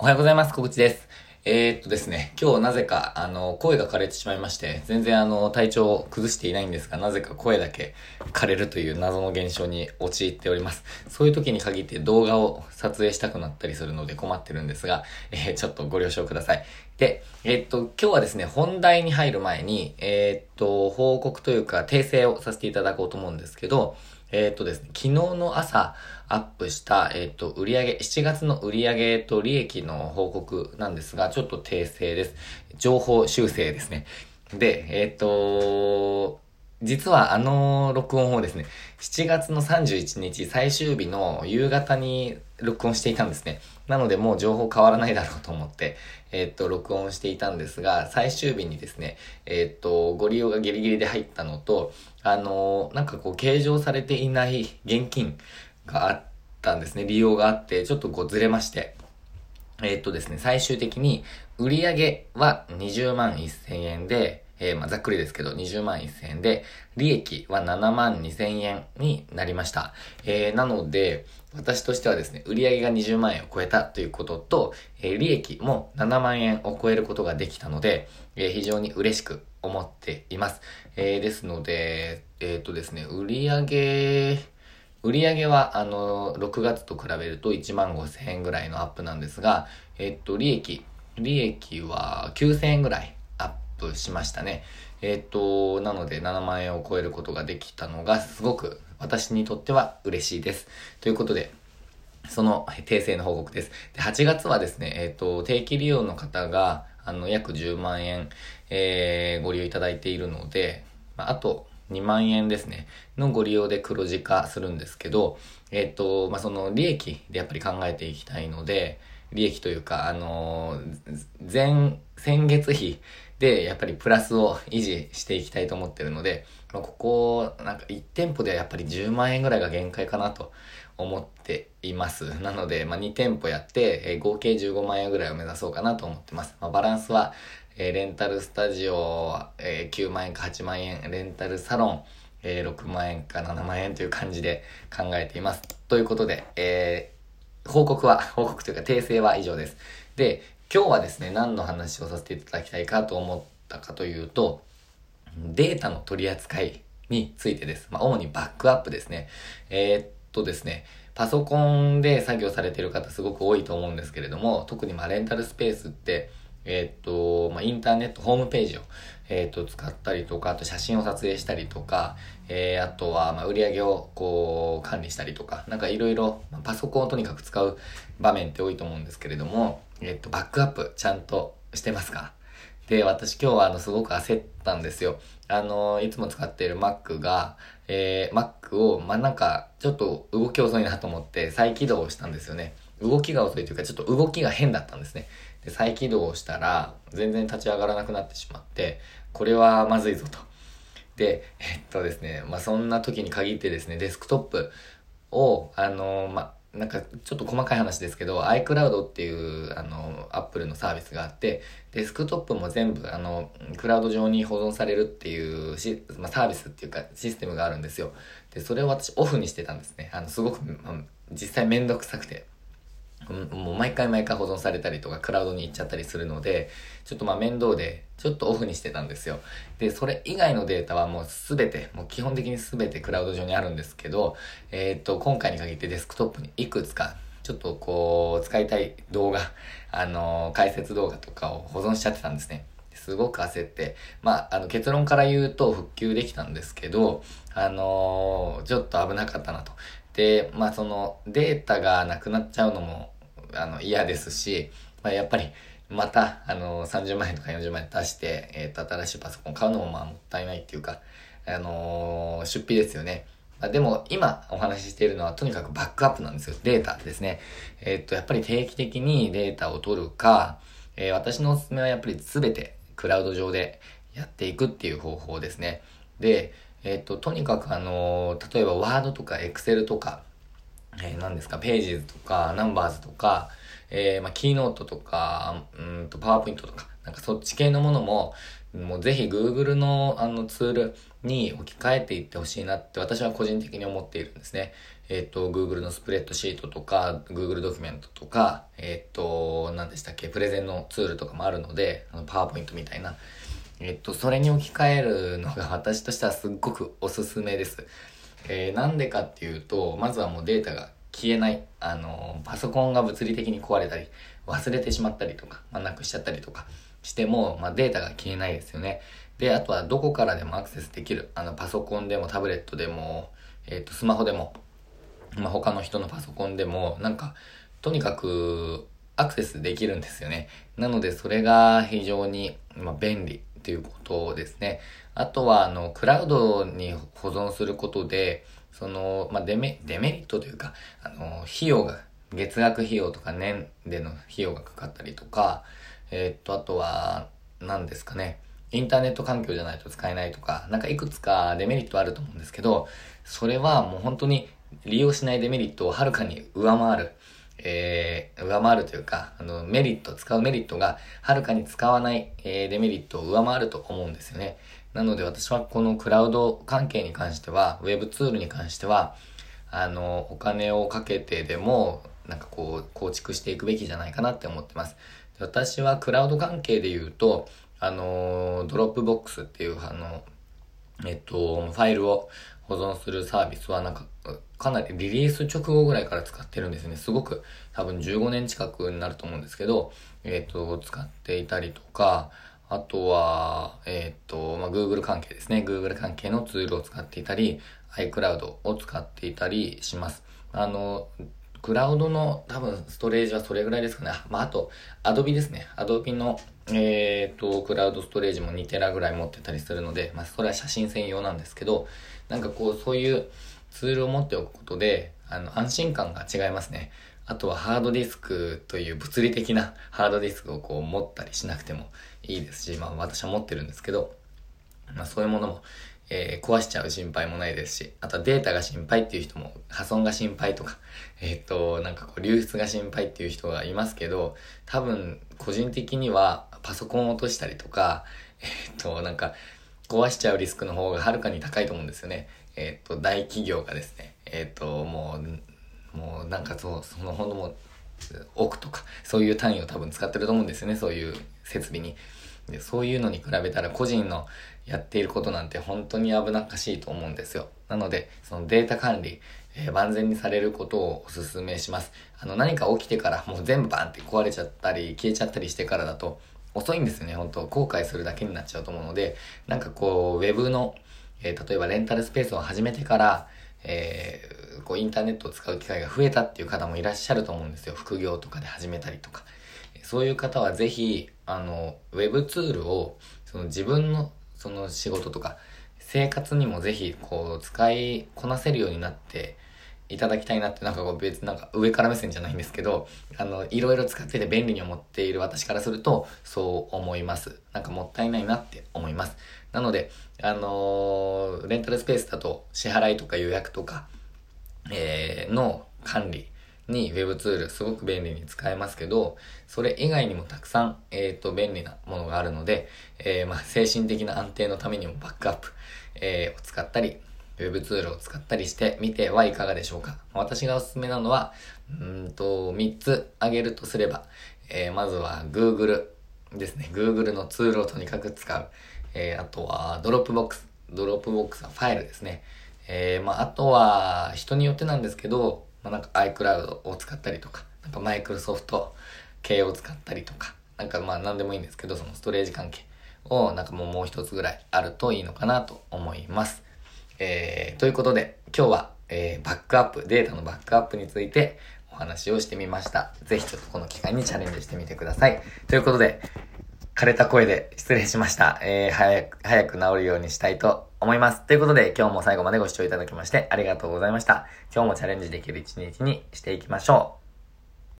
おはようございます。小口です。えー、っとですね、今日なぜか、あの、声が枯れてしまいまして、全然あの、体調を崩していないんですが、なぜか声だけ枯れるという謎の現象に陥っております。そういう時に限って動画を撮影したくなったりするので困ってるんですが、えー、ちょっとご了承ください。で、えー、っと、今日はですね、本題に入る前に、えっと、報告というか、訂正をさせていただこうと思うんですけど、えっ、とですね、昨日の朝アップした、えっ、と、売上、7月の売上と利益の報告なんですが、ちょっと訂正です。情報修正ですね。で、えっ、と、実はあの録音をですね、7月の31日最終日の夕方に録音していたんですね。なのでもう情報変わらないだろうと思って、えー、っと、録音していたんですが、最終日にですね、えー、っと、ご利用がギリギリで入ったのと、あのー、なんかこう、計上されていない現金があったんですね。利用があって、ちょっとこうずれまして、えー、っとですね、最終的に売上は20万1000円で、えー、まあ、ざっくりですけど、20万1000円で、利益は7万2000円になりました。えー、なので、私としてはですね、売上が20万円を超えたということと、えー、利益も7万円を超えることができたので、え、非常に嬉しく思っています。え、ですので、えっ、とですね、売上売り上げは、あの、6月と比べると1万5千円ぐらいのアップなんですが、えっ、と、利益、利益は9千円ぐらいアップしましたね。えっ、と、なので7万円を超えることができたのがすごく私にとっては嬉しいです。ということで、その訂正の報告です。で、8月はですね、えっ、と、定期利用の方が、あの、約10万円、えー、ご利用いただいているので、まあ、あと、2万円ですね、のご利用で黒字化するんですけど、えっ、と、まあ、その利益でやっぱり考えていきたいので、利益というか、あのー、前、先月比で、やっぱりプラスを維持していきたいと思ってるので、まあ、ここ、なんか1店舗ではやっぱり10万円ぐらいが限界かなと思っています。なので、まあ、2店舗やって、え、合計15万円ぐらいを目指そうかなと思ってます。まあ、バランスは、えー、レンタルスタジオ、えー、9万円か8万円、レンタルサロン、えー、6万円か7万円という感じで考えています。ということで、えー、報告は、報告というか訂正は以上です。で、今日はですね、何の話をさせていただきたいかと思ったかというと、データの取り扱いについてです。まあ、主にバックアップですね。えー、っとですね、パソコンで作業されている方すごく多いと思うんですけれども、特にまあレンタルスペースって、えー、っと、まあ、インターネット、ホームページを、えー、っと、使ったりとか、あと写真を撮影したりとか、えー、あとは、ま、売り上げを、こう、管理したりとか、なんかいろいろ、パソコンをとにかく使う場面って多いと思うんですけれども、えっと、バックアップちゃんとしてますか？で、私今日はあの、すごく焦ったんですよ。あの、いつも使っている Mac が、えー、Mac を、まあ、なんか、ちょっと動き遅いなと思って再起動したんですよね。動きが遅いというか、ちょっと動きが変だったんですね。で、再起動したら、全然立ち上がらなくなってしまって、これはまずいぞと。で、えっとですね、まあ、そんな時に限ってですね、デスクトップを、あの、まあ、なんかちょっと細かい話ですけど iCloud っていうあの Apple のサービスがあってデスクトップも全部あのクラウド上に保存されるっていうし、まあ、サービスっていうかシステムがあるんですよでそれを私オフにしてたんですねあのすごく、まあ、実際めんどくさくてもう毎回毎回保存されたりとかクラウドに行っちゃったりするので、ちょっとまあ面倒で、ちょっとオフにしてたんですよ。で、それ以外のデータはもうすべて、もう基本的にすべてクラウド上にあるんですけど、えっ、と、今回に限ってデスクトップにいくつか、ちょっとこう、使いたい動画、あのー、解説動画とかを保存しちゃってたんですね。すごく焦って、まあ、あの結論から言うと復旧できたんですけど、あのー、ちょっと危なかったなと。で、まあそのデータがなくなっちゃうのもあの、嫌ですし、まあ、やっぱり、また、あの、30万円とか40万円出して、えっ、ー、と、新しいパソコン買うのもまあもったいないっていうか、あのー、出費ですよね。まあ、でも、今お話ししているのはとにかくバックアップなんですよ。データですね。えっ、ー、と、やっぱり定期的にデータを取るか、え私のおすすめはやっぱり全てクラウド上でやっていくっていう方法ですね。で、えっ、と、とにかくあの例えばワードとかエクセルとか、えー、何ですか、ページズとか、ナンバーズとか、えー、まあ、キーノートとか、うんと、パワーポイントとか、なんかそっち系のものも、もうぜひ Google のあのツールに置き換えていってほしいなって私は個人的に思っているんですね。えっ、ー、と、Google のスプレッドシートとか、Google ドキュメントとか、えっ、ー、と、何でしたっけ、プレゼンのツールとかもあるので、あのパワーポイントみたいな。えっ、ー、と、それに置き換えるのが私としてはすっごくおすすめです。えー、なんでかっていうと、まずはもうデータが消えない。あの、パソコンが物理的に壊れたり、忘れてしまったりとか、まあ、なくしちゃったりとかしても、まあ、データが消えないですよね。で、あとはどこからでもアクセスできる。あの、パソコンでもタブレットでも、えっ、ー、と、スマホでも、まあ、他の人のパソコンでも、なんか、とにかくアクセスできるんですよね。なので、それが非常に、まあ、便利っていうことですね。あとは、あの、クラウドに保存することで、その、まあ、デメ、デメリットというか、あの、費用が、月額費用とか年での費用がかかったりとか、えー、っと、あとは、何ですかね。インターネット環境じゃないと使えないとか、なんかいくつかデメリットあると思うんですけど、それはもう本当に利用しないデメリットをはるかに上回る、えー、上回るというか、あの、メリット、使うメリットがはるかに使わない、えー、デメリットを上回ると思うんですよね。なので私はこのクラウド関係に関しては、ウェブツールに関しては、あの、お金をかけてでも、なんかこう、構築していくべきじゃないかなって思ってます。私はクラウド関係で言うと、あの、 Dropbox っていう、あの、えっと、ファイルを保存するサービスはなんか、かなりリリース直後ぐらいから使ってるんですね。すごく多分15年近くになると思うんですけど、えっ、と、使っていたりとか、あとは、えっ、と、まあ、Google 関係ですね。Google 関係のツールを使っていたり、iCloud を使っていたりします。あの、クラウドの多分ストレージはそれぐらいですかね。まあ、あと、Adobe ですね。Adobe の、えっ、と、クラウドストレージも2テラぐらい持ってたりするので、まあ、それは写真専用なんですけど、なんかこう、そういうツールを持っておくことで、あの、安心感が違いますね。あとはハードディスクという物理的なハードディスクをこう持ったりしなくてもいいですし、まあ私は持ってるんですけど、まあそういうものもえー、壊しちゃう心配もないですし、あとデータが心配っていう人も、破損が心配とか、えっ、と、なんかこう流出が心配っていう人がいますけど、多分、個人的にはパソコン落としたりとか、えっ、と、なんか、壊しちゃうリスクの方がはるかに高いと思うんですよね。えっ、と、大企業がですね、えっ、と、もう、もうなんかそう、そのほんともう、億とか、そういう単位を多分使ってると思うんですよね、そういう設備に。で、そういうのに比べたら個人のやっていることなんて本当に危なっかしいと思うんですよ。なので、そのデータ管理、えー、万全にされることをお勧めします。あの、何か起きてからもう全部バンって壊れちゃったり、消えちゃったりしてからだと、遅いんですよね、本当後悔するだけになっちゃうと思うので、なんかこう、ウェブの、えー、例えばレンタルスペースを始めてから、えー、こう、インターネットを使う機会が増えたっていう方もいらっしゃると思うんですよ。副業とかで始めたりとか。そういう方はぜひ、あの、ウェブツールを、その自分の、その仕事とか、生活にもぜひ、こう、使いこなせるようになっていただきたいなって、なんかこう別、なんか上から目線じゃないんですけど、あの、いろいろ使ってて便利に思っている私からすると、そう思います。なんかもったいないなって思います。なので、あのー、レンタルスペースだと支払いとか予約とか、えー、の管理、に Web ツールすごく便利に使えますけど、それ以外にもたくさん、えっ、ー、と、便利なものがあるので、えー、まあ、精神的な安定のためにもバックアップ、えー、を使ったり、Web ツールを使ったりしてみてはいかがでしょうか。私がおすすめなのは、うんと、3つ挙げるとすれば、えー、まずは Google ですね。Google のツールをとにかく使う。えー、あとは Dropbox。Dropbox はファイルですね。えー、まあ、あとは人によってなんですけど、まあ、なんか iCloud を使ったりとか、なんかマイクロソフト系を使ったりとか、なんかまあ何でもいいんですけど、そのストレージ関係をなんかもうもう一つぐらいあるといいのかなと思います。えー、ということで今日は、えー、バックアップ、データのバックアップについてお話をしてみました。ぜひちょっとこの機会にチャレンジしてみてください。ということで、枯れた声で失礼しました。えー、早く、早く治るようにしたいと思います。ということで、今日も最後までご視聴いただきましてありがとうございました。今日もチャレンジできる一日にしていきましょう。